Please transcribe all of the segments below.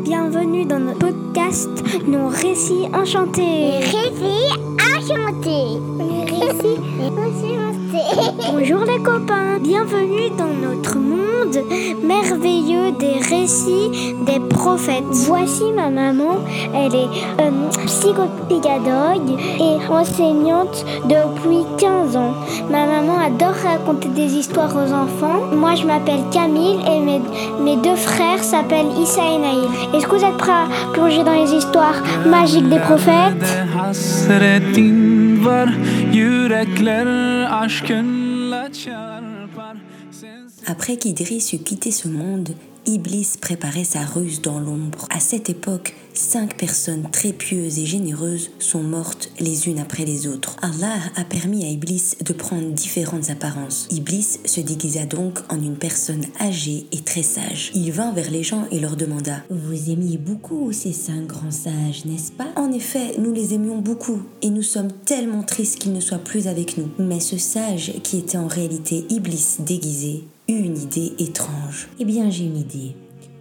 Bienvenue dans notre podcast Nos récits enchantés. Récits enchantés. Récits enchantés. Bonjour les copains, bienvenue dans notre monde merveilleux des récits des prophètes. Voici ma maman, elle est euh, psychopédagogue et enseignante depuis 15 ans. Ma maman adore raconter des histoires aux enfants. Moi je m'appelle Camille et mes, mes deux frères s'appellent Issa et Naïl. Est-ce que vous êtes prêts à plonger dans les histoires magiques des prophètes? Après qu'Idris eut quitté ce monde, Iblis préparait sa ruse dans l'ombre. À cette époque, cinq personnes très pieuses et généreuses sont mortes les unes après les autres. Allah a permis à Iblis de prendre différentes apparences. Iblis se déguisa donc en une personne âgée et très sage. Il vint vers les gens et leur demanda Vous aimiez beaucoup ces cinq grands sages, n'est-ce pas? En effet, nous les aimions beaucoup et nous sommes tellement tristes qu'ils ne soient plus avec nous. Mais ce sage, qui était en réalité Iblis déguisé, une idée étrange. Eh bien, j'ai une idée.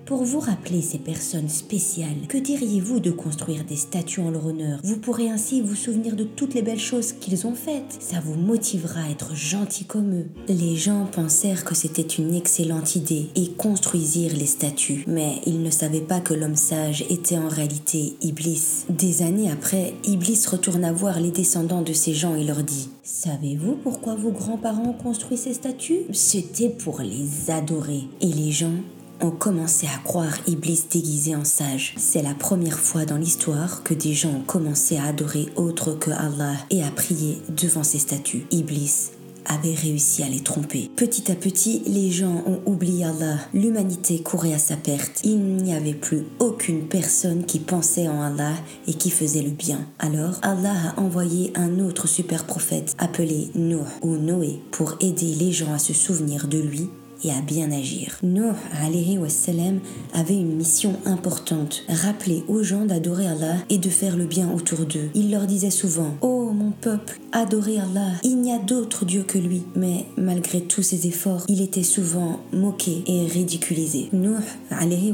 Pour vous rappeler ces personnes spéciales, que diriez-vous de construire des statues en leur honneur? Vous pourrez ainsi vous souvenir de toutes les belles choses qu'ils ont faites. Ça vous motivera à être gentil comme eux. Les gens pensèrent que c'était une excellente idée et construisirent les statues. Mais ils ne savaient pas que l'homme sage était en réalité Iblis. Des années après, Iblis retourna voir les descendants de ces gens et leur dit Savez-vous pourquoi vos grands-parents ont construit ces statues? C'était pour les adorer. Et les gens ont commencé à croire Iblis déguisé en sage. C'est la première fois dans l'histoire que des gens ont commencé à adorer autre que Allah et à prier devant ces statues. Iblis avait réussi à les tromper. Petit à petit, les gens ont oublié Allah. L'humanité courait à sa perte. Il n'y avait plus aucune personne qui pensait en Allah et qui faisait le bien. Alors, Allah a envoyé un autre super prophète appelé Nuh ou Noé pour aider les gens à se souvenir de lui et à bien agir. Nuh avait une mission importante, rappeler aux gens d'adorer Allah et de faire le bien autour d'eux. Il leur disait souvent "Oh mon peuple, adorez Allah, il n'y a d'autre Dieu que lui." Mais malgré tous ses efforts, il était souvent moqué et ridiculisé. Nuh alayhi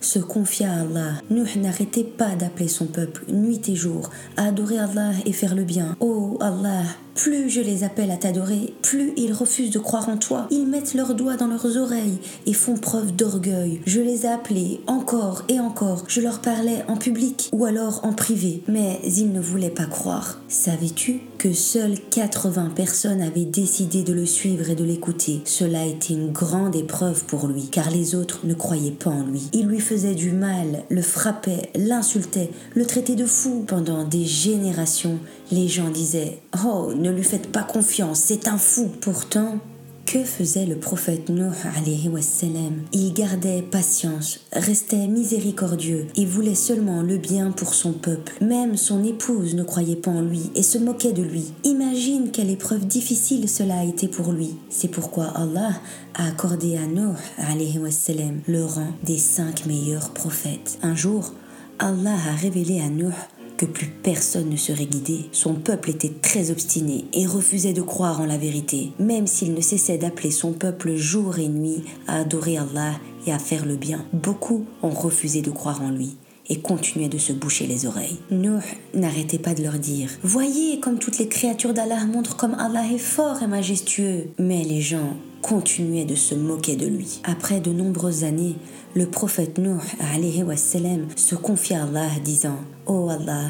se confia à Allah. Nuh n'arrêtait pas d'appeler son peuple nuit et jour à adorer Allah et faire le bien. Oh Allah, plus je les appelle à t'adorer, plus ils refusent de croire en toi. Ils mettent leurs doigts dans leurs oreilles et font preuve d'orgueil. Je les ai appelés encore et encore. Je leur parlais en public ou alors en privé, mais ils ne voulaient pas croire. Savais-tu que seules 80 personnes avaient décidé de le suivre et de l'écouter? Cela était une grande épreuve pour lui, car les autres ne croyaient pas en lui. Ils lui faisaient du mal, le frappaient, l'insultaient, le traitaient de fou. Pendant des générations, les gens disaient Oh, ne lui faites pas confiance, c'est un fou. Pourtant, que faisait le prophète Nuh alayhi wassalam? Il gardait patience, restait miséricordieux et voulait seulement le bien pour son peuple. Même son épouse ne croyait pas en lui et se moquait de lui. Imagine quelle épreuve difficile cela a été pour lui. C'est pourquoi Allah a accordé à Nuh alayhi wassalam le rang des cinq meilleurs prophètes. Un jour, Allah a révélé à Nuh que plus personne ne serait guidé. Son peuple était très obstiné et refusait de croire en la vérité, même s'il ne cessait d'appeler son peuple jour et nuit à adorer Allah et à faire le bien. Beaucoup ont refusé de croire en lui et continuaient de se boucher les oreilles. Nuh n'arrêtait pas de leur dire Voyez comme toutes les créatures d'Allah montrent comme Allah est fort et majestueux. Mais les gens continuaient de se moquer de lui. Après de nombreuses années, le prophète Nuh se confia à Allah disant Oh Allah,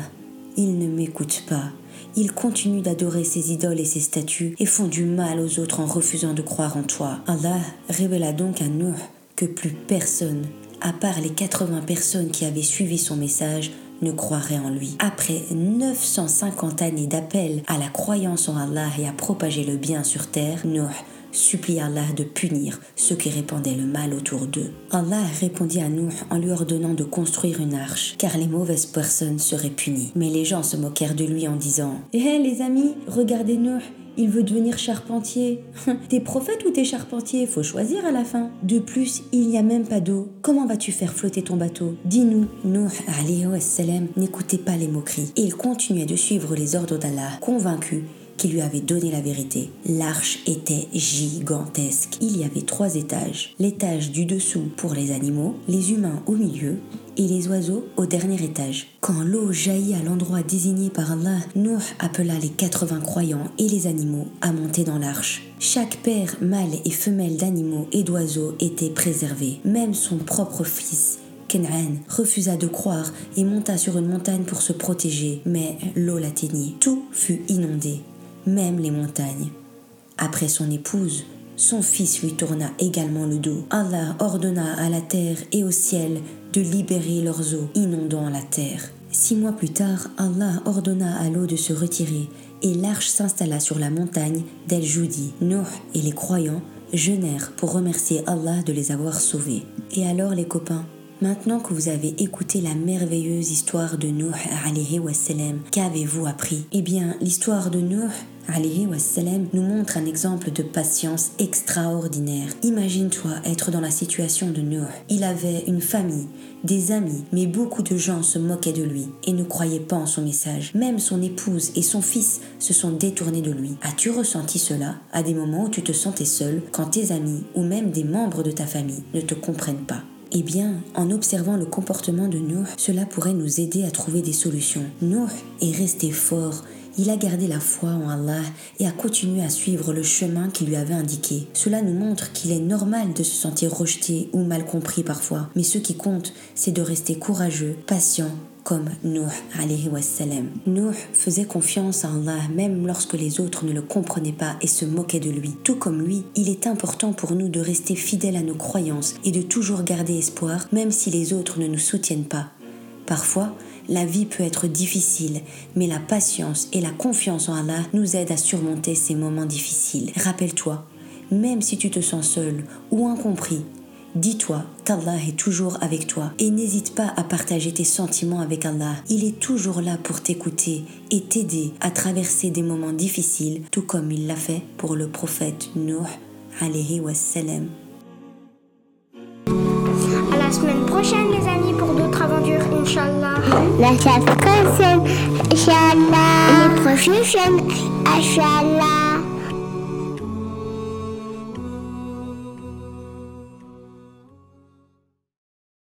ils ne m'écoutent pas. Ils continuent d'adorer ces idoles et ces statues et font du mal aux autres en refusant de croire en toi. Allah révéla donc à Nuh que plus personne, à part les 80 personnes qui avaient suivi son message, ne croirait en lui. Après 950 années d'appel à la croyance en Allah et à propager le bien sur terre, Nuh supplia Allah de punir ceux qui répandaient le mal autour d'eux. Allah répondit à Nuh en lui ordonnant de construire une arche, car les mauvaises personnes seraient punies. Mais les gens se moquèrent de lui en disant Hé les amis, regardez Nuh, il veut devenir charpentier. t'es prophète ou t'es charpentier? Faut choisir à la fin. De plus, il n'y a même pas d'eau. Comment vas-tu faire flotter ton bateau? Dis-nous. Nuh alayhi n'écoutait pas les moqueries. Il continuait de suivre les ordres d'Allah, convaincu qui lui avait donné la vérité. L'arche était gigantesque. Il y avait trois étages. L'étage du dessous pour les animaux, les humains au milieu et les oiseaux au dernier étage. Quand l'eau jaillit à l'endroit désigné par Allah, Nuh appela les 80 croyants et les animaux à monter dans l'arche. Chaque père, mâle et femelle d'animaux et d'oiseaux était préservé. Même son propre fils, Ken'an refusa de croire et monta sur une montagne pour se protéger, mais l'eau l'atteignit. Tout fut inondé, même les montagnes. Après son épouse, son fils lui tourna également le dos. Allah ordonna à la terre et au ciel de libérer leurs eaux, inondant la terre. Six mois plus tard, Allah ordonna à l'eau de se retirer et l'arche s'installa sur la montagne d'El Joudi. Nuh et les croyants jeûnèrent pour remercier Allah de les avoir sauvés. Et alors les copains, Maintenant que vous avez écouté la merveilleuse histoire de Nuh alayhi qu'avez-vous appris? Eh bien, l'histoire de Nuh alayhi nous montre un exemple de patience extraordinaire. Imagine-toi être dans la situation de Nuh. Il avait une famille, des amis, mais beaucoup de gens se moquaient de lui et ne croyaient pas en son message. Même son épouse et son fils se sont détournés de lui. As-tu ressenti cela? À des moments où tu te sentais seul quand tes amis ou même des membres de ta famille ne te comprennent pas eh bien, en observant le comportement de Nuh, cela pourrait nous aider à trouver des solutions. Nuh est resté fort, il a gardé la foi en Allah et a continué à suivre le chemin qu'il lui avait indiqué. Cela nous montre qu'il est normal de se sentir rejeté ou mal compris parfois, mais ce qui compte, c'est de rester courageux, patient comme Nuh alayhi. Nuh faisait confiance à Allah même lorsque les autres ne le comprenaient pas et se moquaient de lui. Tout comme lui, il est important pour nous de rester fidèles à nos croyances et de toujours garder espoir même si les autres ne nous soutiennent pas. Parfois, la vie peut être difficile, mais la patience et la confiance en Allah nous aident à surmonter ces moments difficiles. Rappelle-toi, même si tu te sens seul ou incompris, Dis-toi qu'Allah est toujours avec toi et n'hésite pas à partager tes sentiments avec Allah. Il est toujours là pour t'écouter et t'aider à traverser des moments difficiles, tout comme il l'a fait pour le prophète Nuh alayhi wassalam. À la semaine prochaine, les amis, pour d'autres aventures, Inch'Allah. La semaine prochaine, Inch'Allah. Les prochaines Inch'Allah.